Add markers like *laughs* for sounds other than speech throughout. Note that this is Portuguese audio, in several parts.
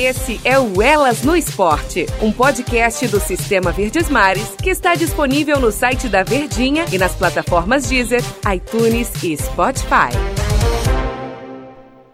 Esse é o Elas no Esporte, um podcast do Sistema Verdes Mares que está disponível no site da Verdinha e nas plataformas Deezer, iTunes e Spotify.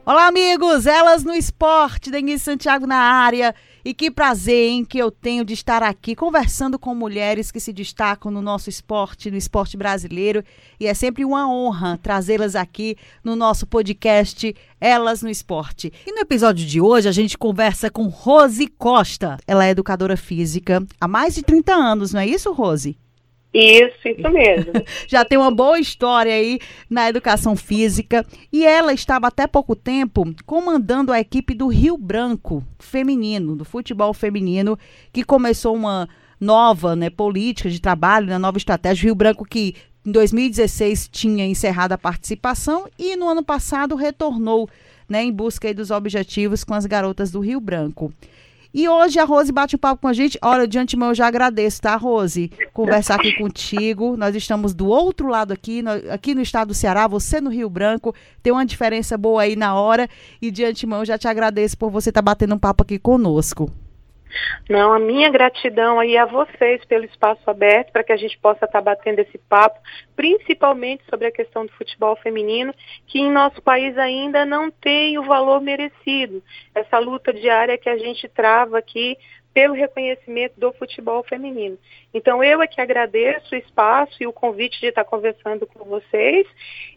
Olá, amigos! Elas no Esporte, Denise Santiago na área. E que prazer, hein, que eu tenho de estar aqui conversando com mulheres que se destacam no nosso esporte, no esporte brasileiro. E é sempre uma honra trazê-las aqui no nosso podcast Elas no Esporte. E no episódio de hoje a gente conversa com Rose Costa. Ela é educadora física há mais de 30 anos, não é isso, Rose? Isso, isso mesmo. *laughs* Já tem uma boa história aí na educação física. E ela estava até pouco tempo comandando a equipe do Rio Branco feminino, do futebol feminino, que começou uma nova né, política de trabalho, uma nova estratégia. O Rio Branco que em 2016 tinha encerrado a participação e no ano passado retornou né, em busca dos objetivos com as garotas do Rio Branco. E hoje a Rose bate um papo com a gente. Olha, de antemão eu já agradeço, tá, Rose? Conversar aqui contigo. Nós estamos do outro lado aqui, aqui no estado do Ceará, você no Rio Branco. Tem uma diferença boa aí na hora. E de antemão eu já te agradeço por você estar tá batendo um papo aqui conosco. Não, a minha gratidão aí a vocês pelo espaço aberto para que a gente possa estar tá batendo esse papo, principalmente sobre a questão do futebol feminino, que em nosso país ainda não tem o valor merecido. Essa luta diária que a gente trava aqui pelo reconhecimento do futebol feminino. Então eu é que agradeço o espaço e o convite de estar conversando com vocês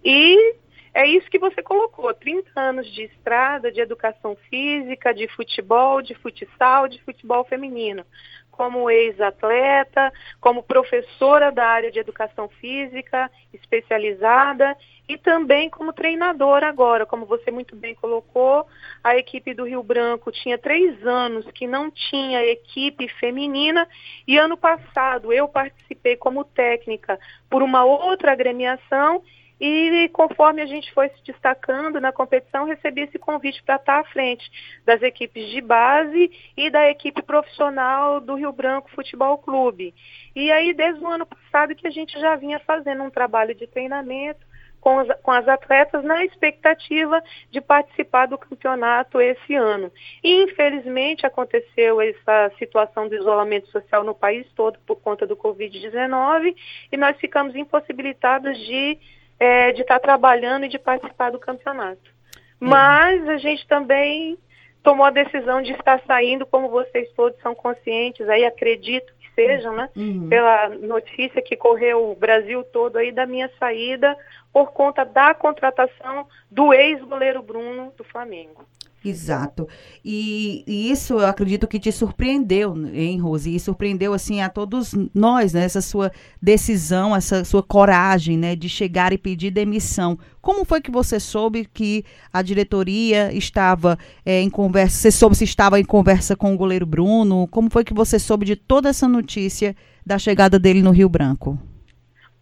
e é isso que você colocou, 30 anos de estrada, de educação física, de futebol, de futsal, de futebol feminino. Como ex-atleta, como professora da área de educação física, especializada, e também como treinadora agora, como você muito bem colocou, a equipe do Rio Branco tinha três anos que não tinha equipe feminina e ano passado eu participei como técnica por uma outra agremiação e conforme a gente foi se destacando na competição, recebi esse convite para estar à frente das equipes de base e da equipe profissional do Rio Branco Futebol Clube. E aí, desde o ano passado, que a gente já vinha fazendo um trabalho de treinamento com, os, com as atletas na expectativa de participar do campeonato esse ano. E, infelizmente, aconteceu essa situação do isolamento social no país todo por conta do Covid-19 e nós ficamos impossibilitados de é, de estar tá trabalhando e de participar do campeonato. Uhum. Mas a gente também tomou a decisão de estar saindo, como vocês todos são conscientes, aí acredito que sejam, né? Uhum. Pela notícia que correu o Brasil todo aí da minha saída por conta da contratação do ex-goleiro Bruno do Flamengo. Exato. E, e, isso eu acredito que te surpreendeu, hein, Rose? E surpreendeu, assim, a todos nós, né? Essa sua decisão, essa sua coragem, né? De chegar e pedir demissão. Como foi que você soube que a diretoria estava é, em conversa? Você soube se estava em conversa com o goleiro Bruno? Como foi que você soube de toda essa notícia da chegada dele no Rio Branco?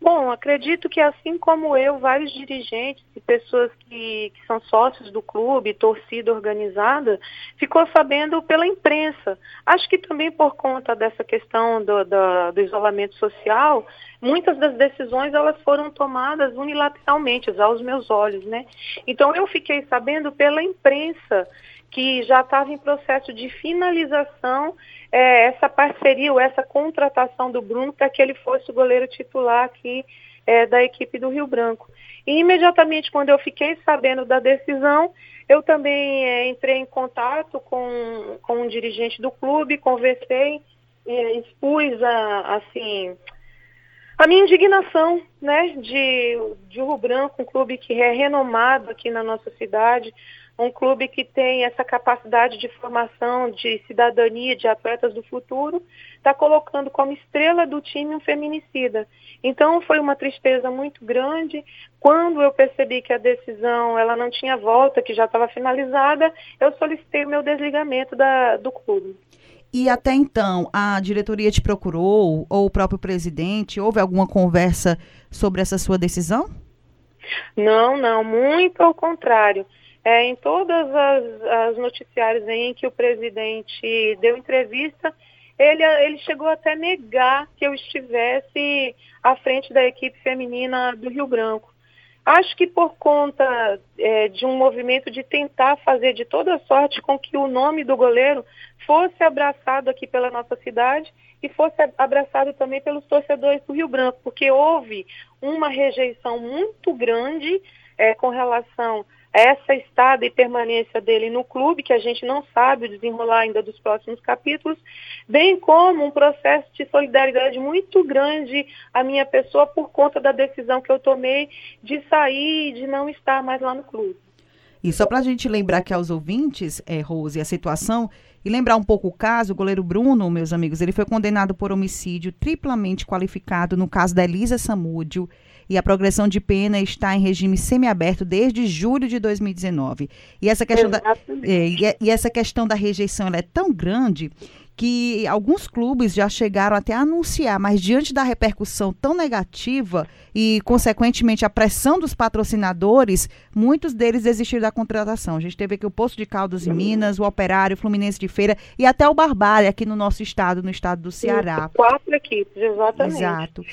Bom, acredito que assim como eu, vários dirigentes e pessoas que, que, são sócios do clube, torcida organizada, ficou sabendo pela imprensa. Acho que também por conta dessa questão do, do, do isolamento social, muitas das decisões elas foram tomadas unilateralmente, aos meus olhos, né? Então eu fiquei sabendo pela imprensa que já estava em processo de finalização é, essa parceria ou essa contratação do Bruno para que ele fosse o goleiro titular aqui é, da equipe do Rio Branco. E imediatamente quando eu fiquei sabendo da decisão, eu também é, entrei em contato com, com um dirigente do clube, conversei, é, expus a, assim a minha indignação, né, de, de Rio Branco, um clube que é renomado aqui na nossa cidade, um clube que tem essa capacidade de formação, de cidadania, de atletas do futuro, está colocando como estrela do time um feminicida. Então foi uma tristeza muito grande. Quando eu percebi que a decisão ela não tinha volta, que já estava finalizada, eu solicitei o meu desligamento da, do clube. E até então, a diretoria te procurou, ou o próprio presidente, houve alguma conversa sobre essa sua decisão? Não, não, muito ao contrário. É, em todas as, as noticiários em que o presidente deu entrevista, ele, ele chegou até a negar que eu estivesse à frente da equipe feminina do Rio Branco. Acho que por conta é, de um movimento de tentar fazer de toda sorte com que o nome do goleiro fosse abraçado aqui pela nossa cidade e fosse abraçado também pelos torcedores do Rio Branco, porque houve uma rejeição muito grande é, com relação essa estada e permanência dele no clube, que a gente não sabe o desenrolar ainda dos próximos capítulos, bem como um processo de solidariedade muito grande à minha pessoa por conta da decisão que eu tomei de sair e de não estar mais lá no clube. E só para a gente lembrar que aos ouvintes, é, Rose, a situação, e lembrar um pouco o caso, o goleiro Bruno, meus amigos, ele foi condenado por homicídio triplamente qualificado no caso da Elisa Samúdio e a progressão de pena está em regime semiaberto desde julho de 2019. E essa questão, da, é, e, e essa questão da rejeição é tão grande que alguns clubes já chegaram até a anunciar, mas diante da repercussão tão negativa e, consequentemente, a pressão dos patrocinadores, muitos deles desistiram da contratação. A gente teve aqui o Poço de Caldas em Minas, o Operário, o Fluminense de Feira e até o Barbalha aqui no nosso estado, no estado do Ceará. Quatro equipes, exatamente. Exato.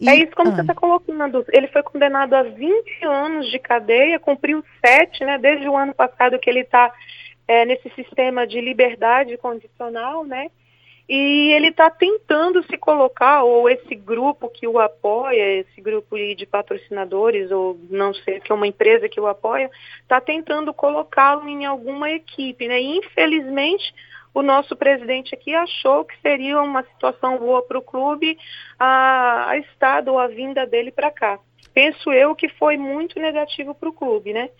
E, é isso como ah. você está colocando. Ele foi condenado a 20 anos de cadeia, cumpriu sete, né? Desde o ano passado que ele está é, nesse sistema de liberdade condicional, né? E ele está tentando se colocar, ou esse grupo que o apoia, esse grupo de patrocinadores, ou não sei, que é uma empresa que o apoia, está tentando colocá-lo em alguma equipe, né? E, infelizmente, o nosso presidente aqui achou que seria uma situação boa para o clube a, a estada ou a vinda dele para cá. Penso eu que foi muito negativo para o clube, né?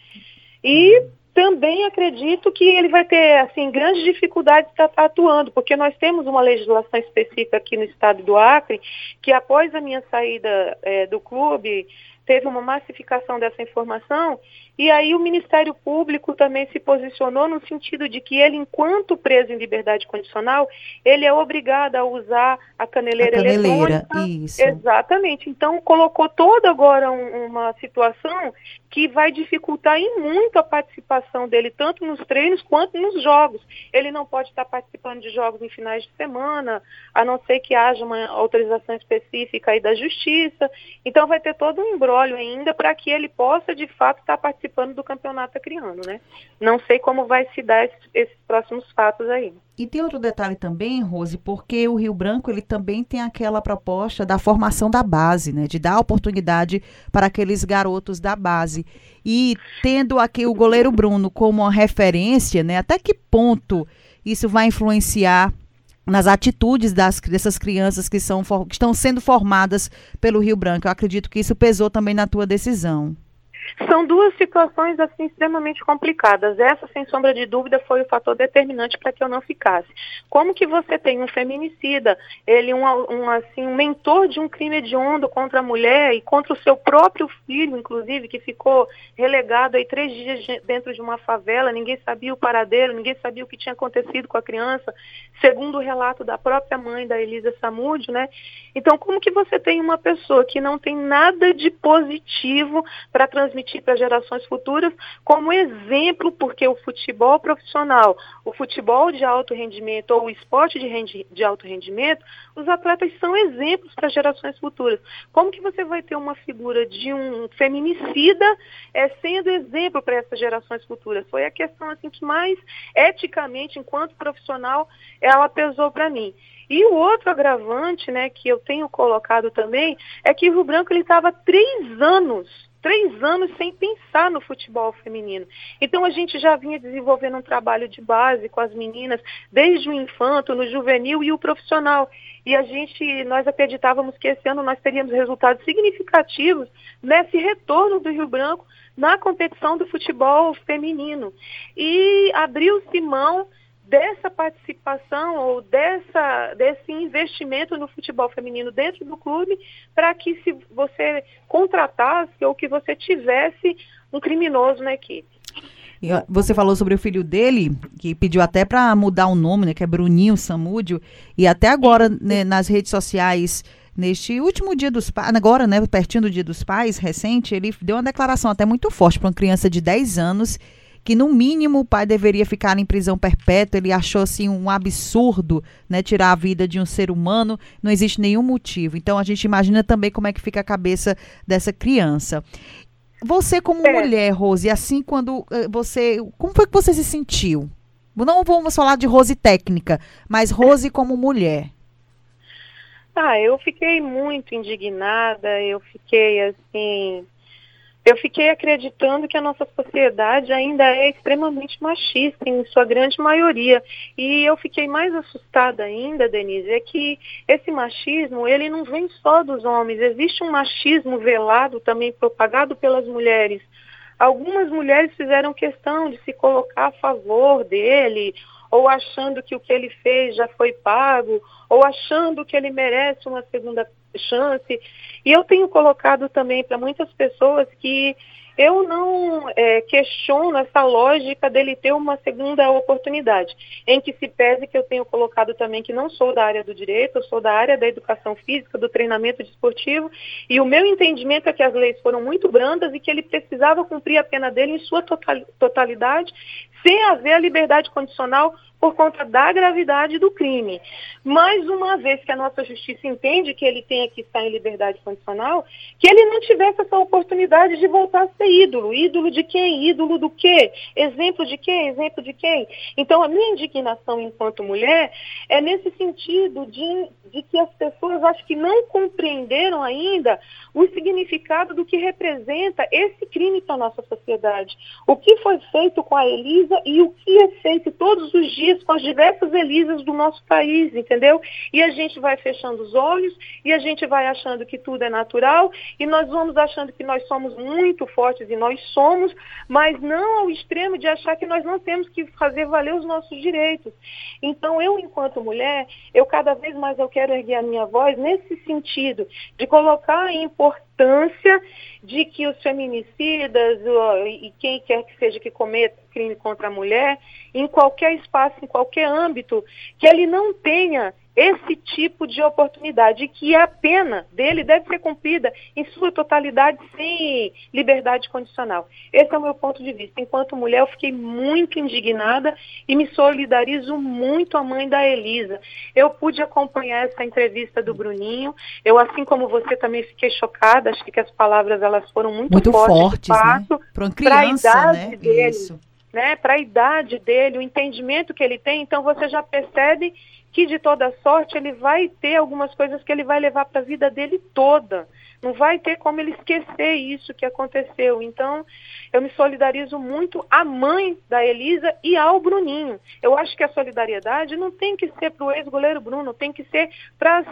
E também acredito que ele vai ter assim grandes dificuldades atuando, porque nós temos uma legislação específica aqui no estado do Acre que após a minha saída é, do clube teve uma massificação dessa informação e aí o Ministério Público também se posicionou no sentido de que ele, enquanto preso em liberdade condicional, ele é obrigado a usar a caneleira, a caneleira eletrônica. Isso. Exatamente. Então colocou toda agora um, uma situação que vai dificultar em muito a participação dele, tanto nos treinos quanto nos jogos. Ele não pode estar participando de jogos em finais de semana, a não ser que haja uma autorização específica aí da justiça. Então vai ter todo um embrólio ainda para que ele possa, de fato, estar participando participando do campeonato acriano, né? Não sei como vai se dar esses, esses, próximos fatos aí. E tem outro detalhe também, Rose, porque o Rio Branco ele também tem aquela proposta da formação da base, né? De dar oportunidade para aqueles garotos da base. E tendo aqui o goleiro Bruno como uma referência, né? Até que ponto isso vai influenciar nas atitudes das, dessas crianças que, são, que estão sendo formadas pelo Rio Branco. Eu acredito que isso pesou também na tua decisão. São duas situações assim extremamente complicadas. Essa, sem sombra de dúvida, foi o fator determinante para que eu não ficasse. Como que você tem um feminicida, ele um, um, assim, um mentor de um crime hediondo contra a mulher e contra o seu próprio filho, inclusive, que ficou relegado aí três dias dentro de uma favela, ninguém sabia o paradeiro, ninguém sabia o que tinha acontecido com a criança, segundo o relato da própria mãe da Elisa Samúdio, né? Então, como que você tem uma pessoa que não tem nada de positivo para transmitir para gerações futuras como exemplo, porque o futebol profissional, o futebol de alto rendimento ou o esporte de, rendi de alto rendimento, os atletas são exemplos para gerações futuras. Como que você vai ter uma figura de um feminicida é, sendo exemplo para essas gerações futuras? Foi a questão assim que mais eticamente, enquanto profissional, ela pesou para mim. E o outro agravante, né, que eu tenho colocado também, é que o Rio Branco estava três anos, três anos sem pensar no futebol feminino. Então a gente já vinha desenvolvendo um trabalho de base com as meninas, desde o infanto, no juvenil e o profissional. E a gente, nós acreditávamos que esse ano nós teríamos resultados significativos nesse retorno do Rio Branco na competição do futebol feminino. E abriu-se mão dessa participação ou dessa, desse investimento no futebol feminino dentro do clube para que se você contratasse ou que você tivesse um criminoso na equipe. Você falou sobre o filho dele, que pediu até para mudar o nome, né, que é Bruninho Samúdio, e até agora né, nas redes sociais, neste último dia dos pais, agora, né, pertinho do dia dos pais, recente, ele deu uma declaração até muito forte para uma criança de 10 anos que no mínimo o pai deveria ficar em prisão perpétua. Ele achou assim um absurdo, né, tirar a vida de um ser humano. Não existe nenhum motivo. Então a gente imagina também como é que fica a cabeça dessa criança. Você como é. mulher, Rose, assim quando eh, você, como foi que você se sentiu? Não vamos falar de Rose técnica, mas Rose como mulher. Ah, eu fiquei muito indignada, eu fiquei assim, eu fiquei acreditando que a nossa sociedade ainda é extremamente machista, em sua grande maioria. E eu fiquei mais assustada ainda, Denise, é que esse machismo, ele não vem só dos homens, existe um machismo velado também propagado pelas mulheres. Algumas mulheres fizeram questão de se colocar a favor dele, ou achando que o que ele fez já foi pago, ou achando que ele merece uma segunda chance. E eu tenho colocado também para muitas pessoas que eu não é, questiono essa lógica dele ter uma segunda oportunidade, em que se pese que eu tenho colocado também que não sou da área do direito, eu sou da área da educação física, do treinamento desportivo, e o meu entendimento é que as leis foram muito brandas e que ele precisava cumprir a pena dele em sua totalidade, sem haver a liberdade condicional por conta da gravidade do crime. Mais uma vez que a nossa justiça entende que ele tenha que estar em liberdade condicional, que ele não tivesse essa oportunidade de voltar a ser ídolo. Ídolo de quem? Ídolo do quê? Exemplo de quem? Exemplo de quem? Então, a minha indignação enquanto mulher é nesse sentido de, de que as pessoas acho que não compreenderam ainda o significado do que representa esse crime para a nossa sociedade. O que foi feito com a Elisa e o que é feito todos os dias com as diversas Elisas do nosso país, entendeu? E a gente vai fechando os olhos e a gente vai achando que tudo é natural e nós vamos achando que nós somos muito fortes e nós somos, mas não ao extremo de achar que nós não temos que fazer valer os nossos direitos. Então, eu, enquanto mulher, eu cada vez mais eu quero erguer a minha voz nesse sentido, de colocar a importância de que os feminicidas e quem quer que seja que cometa crime contra a mulher, em qualquer espaço, em qualquer âmbito, que ele não tenha esse tipo de oportunidade que a pena dele deve ser cumprida em sua totalidade sem liberdade condicional. Esse é o meu ponto de vista. Enquanto mulher, eu fiquei muito indignada e me solidarizo muito à mãe da Elisa. Eu pude acompanhar essa entrevista do Bruninho. Eu, assim como você, também fiquei chocada. Acho que as palavras elas foram muito, muito fortes, fortes né? Para uma criança, né? Dele. Isso né, para a idade dele, o entendimento que ele tem, então você já percebe que de toda sorte ele vai ter algumas coisas que ele vai levar para a vida dele toda. Não vai ter como ele esquecer isso que aconteceu. Então, eu me solidarizo muito à mãe da Elisa e ao Bruninho. Eu acho que a solidariedade não tem que ser para o ex-goleiro Bruno, tem que ser para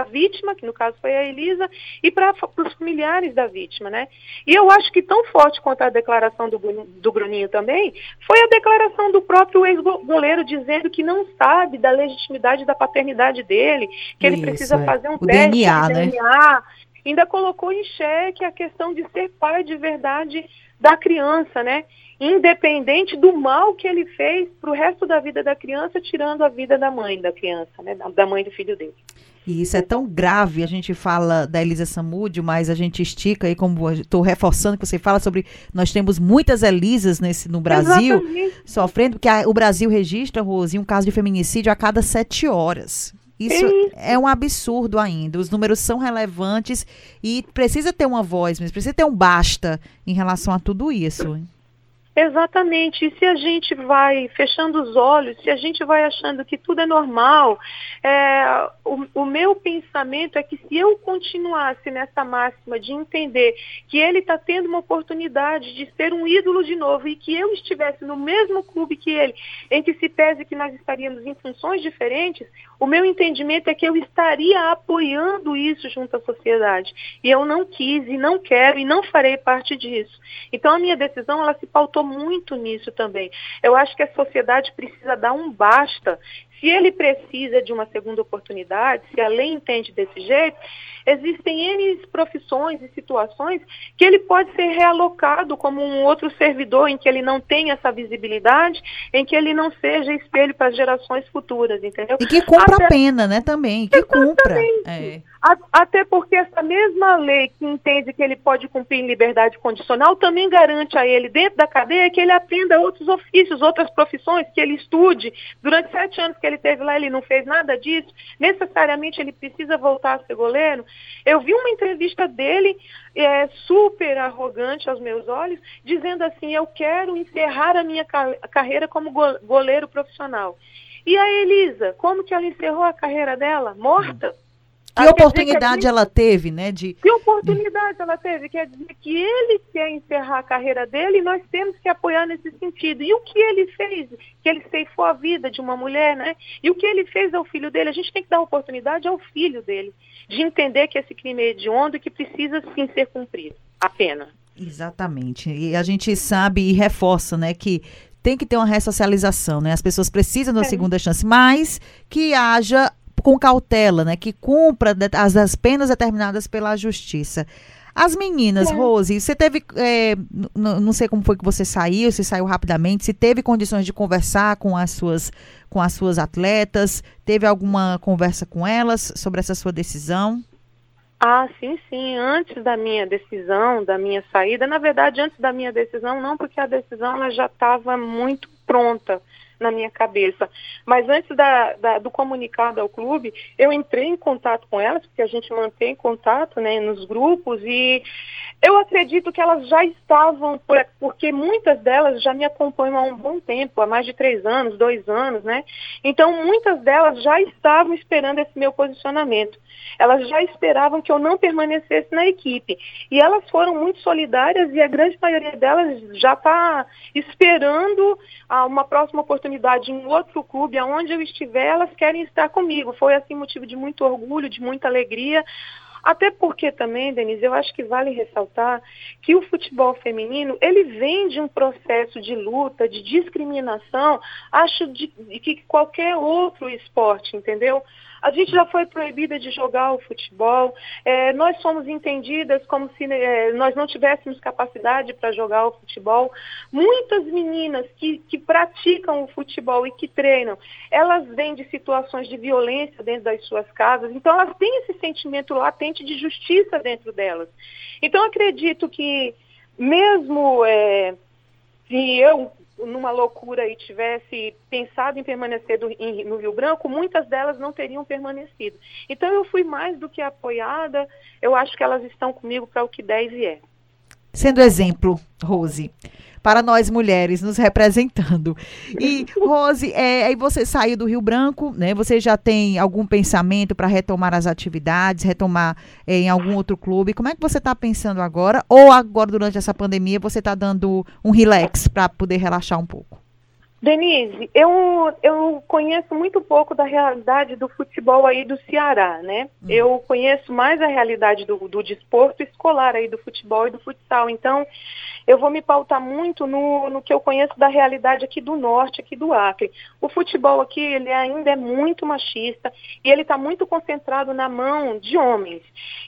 a vítima, que no caso foi a Elisa, e para os familiares da vítima, né? E eu acho que tão forte quanto a declaração do, do Bruninho também, foi a declaração do próprio ex-goleiro dizendo que não sabe da legitimidade da paternidade dele, que Isso, ele precisa é. fazer um o teste DNA, de né? DNA, ainda colocou em xeque a questão de ser pai de verdade da criança, né? Independente do mal que ele fez para o resto da vida da criança, tirando a vida da mãe da criança, né? Da mãe do filho dele. E isso é tão grave, a gente fala da Elisa Samúdio, mas a gente estica aí, como estou reforçando que você fala sobre, nós temos muitas Elisas nesse, no Brasil, Exatamente. sofrendo, porque a, o Brasil registra, Rose, um caso de feminicídio a cada sete horas. Isso é um absurdo ainda. Os números são relevantes e precisa ter uma voz, mas precisa ter um basta em relação a tudo isso. Exatamente. E se a gente vai fechando os olhos, se a gente vai achando que tudo é normal, é, o, o, meu pensamento é que se eu continuasse nessa máxima de entender que ele está tendo uma oportunidade de ser um ídolo de novo e que eu estivesse no mesmo clube que ele, em que se pese que nós estaríamos em funções diferentes, o meu entendimento é que eu estaria apoiando isso junto à sociedade. E eu não quis e não quero e não farei parte disso. Então a minha decisão ela se pautou muito nisso também. Eu acho que a sociedade precisa dar um basta. Se ele precisa de uma segunda oportunidade, se a lei entende desse jeito, existem N profissões e situações que ele pode ser realocado como um outro servidor em que ele não tenha essa visibilidade, em que ele não seja espelho para gerações futuras, entendeu? E que cumpra Até... a pena, né, também, que cumpra. É. Até porque essa mesma lei que entende que ele pode cumprir em liberdade condicional também garante a ele, dentro da cadeia, cadeia, que ele aprenda outros ofícios, outras profissões, que ele estude. Durante sete anos que ele teve lá, ele não fez nada disso. Necessariamente ele precisa voltar a ser goleiro. Eu vi uma entrevista dele, é, super arrogante aos meus olhos, dizendo assim: Eu quero encerrar a minha carreira como goleiro profissional. E a Elisa, como que ela encerrou a carreira dela? Morta. Que oportunidade que ela teve, né? De... Que oportunidade ela teve? Quer dizer que ele quer encerrar a carreira dele e nós temos que apoiar nesse sentido. E o que ele fez? Que ele ceifou a vida de uma mulher, né? E o que ele fez ao filho dele? A gente tem que dar oportunidade ao filho dele de entender que esse crime é hediondo e que precisa sim ser cumprido. A pena. Exatamente. E a gente sabe e reforça, né, que tem que ter uma ressocialização, né? As pessoas precisam da é. segunda chance, mas que haja com cautela, né? Que cumpra as, as penas determinadas pela justiça. As meninas, é. Rose, você teve. É, não sei como foi que você saiu, se saiu rapidamente, se teve condições de conversar com as suas, com as suas atletas, teve alguma conversa com elas sobre essa sua decisão? Ah, sim, sim. Antes da minha decisão, da minha saída, na verdade, antes da minha decisão, não, porque a decisão ela já estava muito pronta na minha cabeça. Mas antes da, da, do comunicado ao clube, eu entrei em contato com elas, porque a gente mantém contato né, nos grupos, e eu acredito que elas já estavam, porque muitas delas já me acompanham há um bom tempo, há mais de três anos, dois anos, né? Então, muitas delas já estavam esperando esse meu posicionamento. Elas já esperavam que eu não permanecesse na equipe. E elas foram muito solidárias e a grande maioria delas já está esperando uma próxima oportunidade em outro clube, aonde eu estiver, elas querem estar comigo. Foi assim motivo de muito orgulho, de muita alegria. Até porque também, Denise, eu acho que vale ressaltar que o futebol feminino, ele vem de um processo de luta, de discriminação, acho de, de que qualquer outro esporte, entendeu? A gente já foi proibida de jogar o futebol. É, nós somos entendidas como se é, nós não tivéssemos capacidade para jogar o futebol. Muitas meninas que, que praticam o futebol e que treinam, elas vêm de situações de violência dentro das suas casas. Então, elas têm esse sentimento latente de justiça dentro delas. Então, acredito que mesmo é, se eu numa loucura e tivesse pensado em permanecer do, em, no Rio Branco, muitas delas não teriam permanecido. Então eu fui mais do que apoiada, eu acho que elas estão comigo para o que der e vier. Sendo exemplo, Rose, para nós mulheres nos representando. E, Rose, é, aí você saiu do Rio Branco, né? Você já tem algum pensamento para retomar as atividades, retomar é, em algum outro clube? Como é que você está pensando agora? Ou agora, durante essa pandemia, você está dando um relax para poder relaxar um pouco? Denise, eu, eu conheço muito pouco da realidade do futebol aí do Ceará, né? Hum. Eu conheço mais a realidade do, do desporto escolar aí do futebol e do futsal. Então, eu vou me pautar muito no, no que eu conheço da realidade aqui do norte, aqui do Acre. O futebol aqui, ele ainda é muito machista e ele está muito concentrado na mão de homens.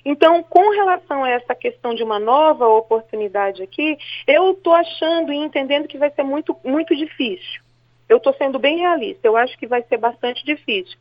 Então, com relação a essa questão de uma nova oportunidade aqui, eu estou achando e entendendo que vai ser muito, muito difícil. Eu estou sendo bem realista, eu acho que vai ser bastante difícil.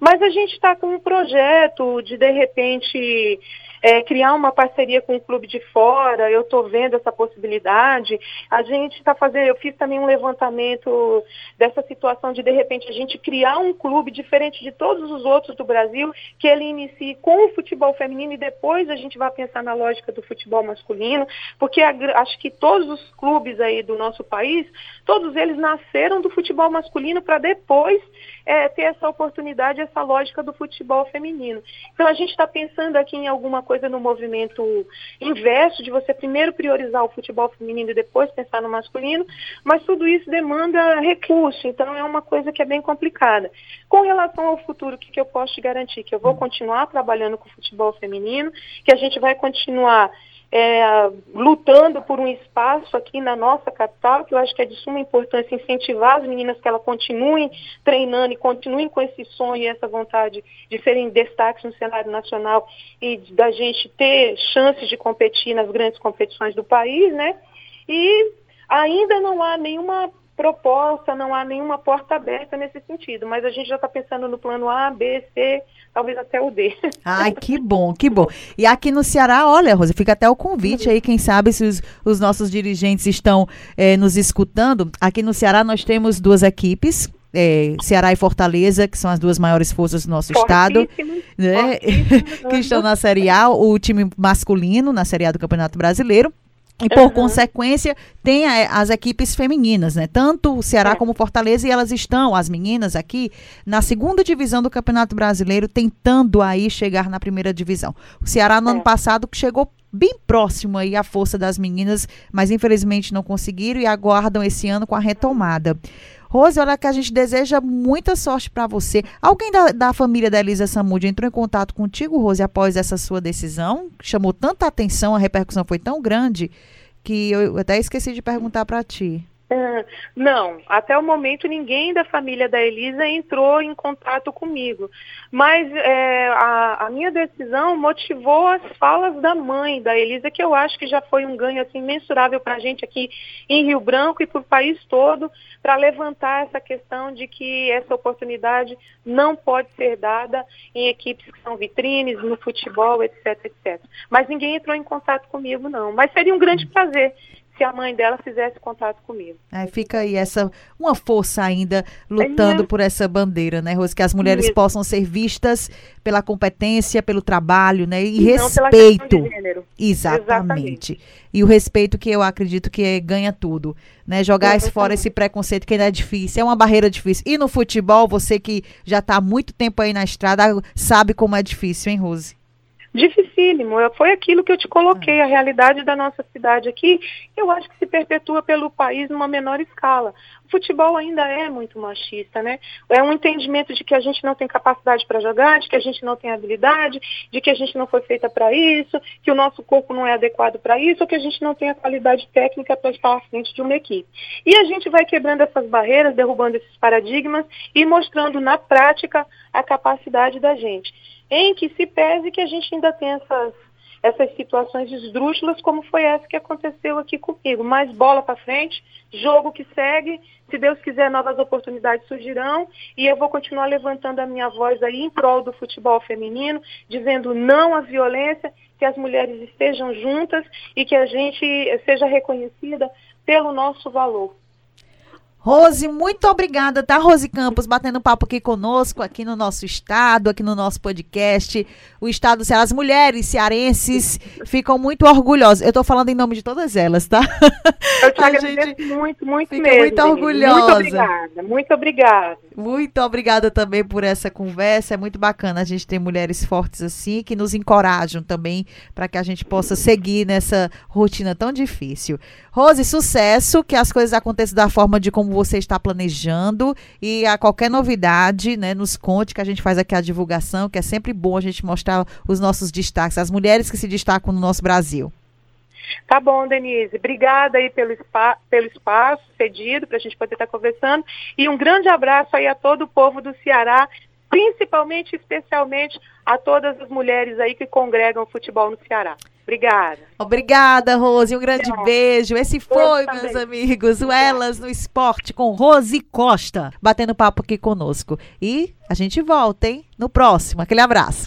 Mas a gente está com um projeto de, de repente, é, criar uma parceria com um clube de fora, eu estou vendo essa possibilidade. A gente está fazendo, eu fiz também um levantamento dessa situação de, de repente, a gente criar um clube diferente de todos os outros do Brasil, que ele inicie com o futebol feminino e depois a gente vai pensar na lógica do futebol masculino, porque a, acho que todos os clubes aí do nosso país, todos eles nasceram do futebol masculino para depois é, ter essa oportunidade, essa lógica do futebol feminino. Então a gente está pensando aqui em alguma coisa no movimento inverso, de você primeiro priorizar o futebol feminino e depois pensar no masculino, mas tudo isso demanda recurso, então é uma coisa que é bem complicada. Com relação ao futuro, o que, que eu posso te garantir? Que eu vou continuar trabalhando com o futebol feminino, que a gente vai continuar é, lutando por um espaço aqui na nossa capital, que eu acho que é de suma importância incentivar as meninas que elas continuem treinando e continuem com esse sonho e essa vontade de serem destaques no cenário nacional e da gente ter chances de competir nas grandes competições do país, né? E ainda não há nenhuma proposta, não há nenhuma porta aberta nesse sentido, mas a gente já está pensando no plano A, B, C, talvez até o D. Ai, que bom, que bom. E aqui no Ceará, olha, Rosa, fica até o convite aí, quem sabe se os, os nossos dirigentes estão eh, nos escutando. Aqui no Ceará nós temos duas equipes, é, Ceará e Fortaleza, que são as duas maiores forças do nosso estado, né, *laughs* que estão na Série A, o time masculino na Série A do Campeonato Brasileiro e por uhum. consequência, tem a, as equipes femininas, né? Tanto o Ceará é. como Fortaleza, e elas estão, as meninas aqui, na segunda divisão do Campeonato Brasileiro, tentando aí chegar na primeira divisão. O Ceará no é. ano passado chegou bem próximo aí à força das meninas, mas infelizmente não conseguiram e aguardam esse ano com a retomada. Rose, olha que a gente deseja muita sorte para você. Alguém da, da, família da Elisa Samud entrou em contato contigo, Rose, após essa sua decisão? Chamou tanta atenção, a repercussão foi tão grande que eu até esqueci de perguntar para ti. Não, até o momento ninguém da família da Elisa entrou em contato comigo. Mas é, a, a, minha decisão motivou as falas da mãe da Elisa, que eu acho que já foi um ganho assim, mensurável para a gente aqui em Rio Branco e para o país todo, para levantar essa questão de que essa oportunidade não pode ser dada em equipes que são vitrines, no futebol, etc, etc. Mas ninguém entrou em contato comigo, não. Mas seria um grande prazer se a mãe dela fizesse contato comigo. É, fica aí essa uma força ainda lutando é. por essa bandeira, né, Rose? Que as mulheres Isso. possam ser vistas pela competência, pelo trabalho, né? E, e respeito. Exatamente. Exatamente. E o respeito que eu acredito que é, ganha tudo. Né? Jogar esse, fora esse preconceito que ainda é difícil, é uma barreira difícil. E no futebol, você que já está há muito tempo aí na estrada, sabe como é difícil, hein, Rose? Dificílimo. Foi aquilo que eu te coloquei, a realidade da nossa cidade aqui, eu acho que se perpetua pelo país numa menor escala. O futebol ainda é muito machista, né? É um entendimento de que a gente não tem capacidade para jogar, de que a gente não tem habilidade, de que a gente não foi feita para isso, que o nosso corpo não é adequado para isso, ou que a gente não tem a qualidade técnica para estar à frente de uma equipe. E a gente vai quebrando essas barreiras, derrubando esses paradigmas e mostrando na prática a capacidade da gente em que se pese que a gente ainda tem essas, essas situações esdrúxulas, como foi essa que aconteceu aqui comigo. Mas bola para frente, jogo que segue, se Deus quiser, novas oportunidades surgirão e eu vou continuar levantando a minha voz aí em prol do futebol feminino, dizendo não à violência, que as mulheres estejam juntas e que a gente seja reconhecida pelo nosso valor. Rose, muito obrigada, tá, Rose Campos, batendo papo aqui conosco, aqui no nosso estado, aqui no nosso podcast. O estado do Ceará, as mulheres cearenses ficam muito orgulhosas. Eu tô falando em nome de todas elas, tá? Eu te *laughs* agradeço muito, muito fica mesmo. muito orgulhosa. Muito obrigada, muito obrigada. Muito obrigada também por essa conversa. É muito bacana a gente ter mulheres fortes assim, que nos encorajam também para que a gente possa seguir nessa rotina tão difícil. Rose, sucesso, que as coisas aconteçam da forma de como você está planejando e a qualquer novidade, né, nos conte que a gente faz aqui a divulgação, que é sempre bom a gente mostrar os nossos destaques, as mulheres que se destacam no nosso Brasil. Tá bom, Denise. Obrigada aí pelo, pelo espaço cedido para a gente poder estar tá conversando. E um grande abraço aí a todo o povo do Ceará, principalmente, especialmente a todas as mulheres aí que congregam o futebol no Ceará. Obrigada. Obrigada, Rose. Um grande Tchau. beijo. Esse foi, meus amigos, o Elas no Esporte com Rose Costa, batendo papo aqui conosco. E a gente volta, hein? No próximo. Aquele abraço.